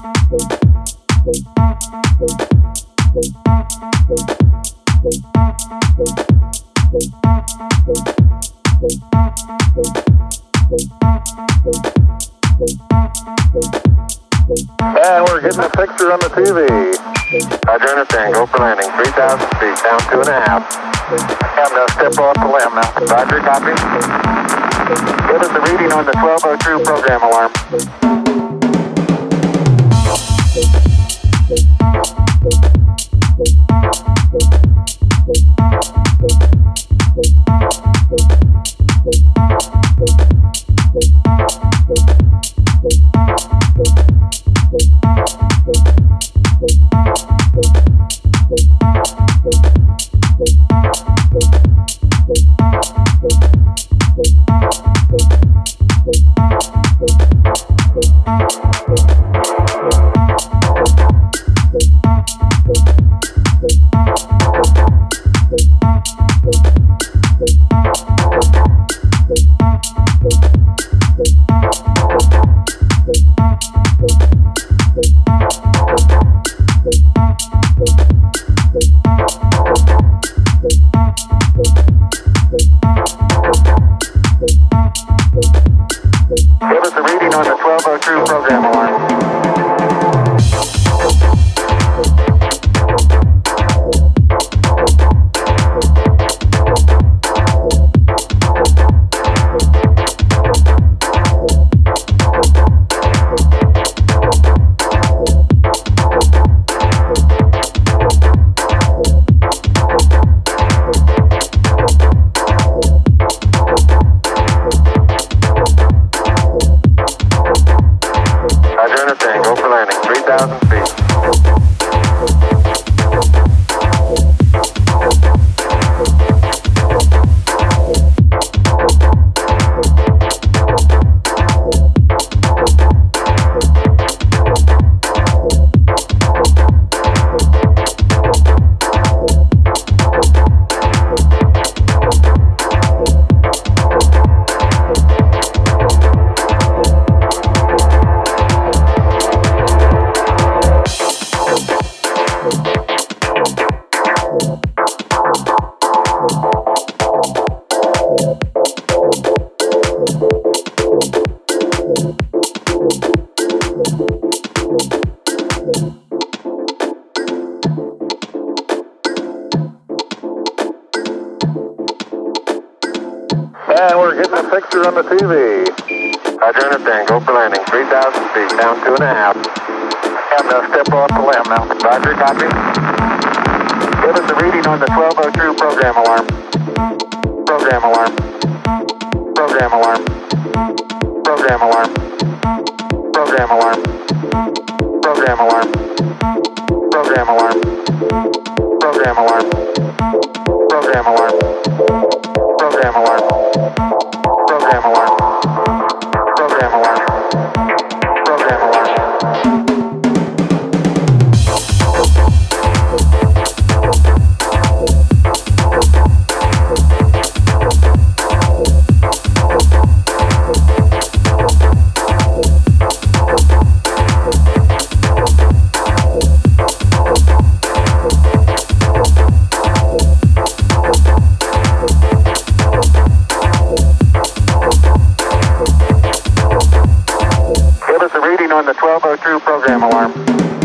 And we're getting a picture on the TV. Roger, understand. Go for landing. 3,000 feet, down two and a half. I'm going to step off the LEM now. Roger, copy. Give us a reading on the 1202 program alarm. Thank you. Program alarm. Roger, understand. Go for landing. 3,000 feet. Picture on the TV. Roger, understand. Go for landing. 3,000 feet, down two and a half. I'm step off the LEM now. Roger, copy. Give us a reading on the 1202 program alarm. Program alarm. Program alarm. Program alarm. Program alarm. Program alarm. Program alarm. Program alarm. Program alarm. The 1202 program alarm.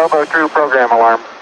The 1202 program alarm.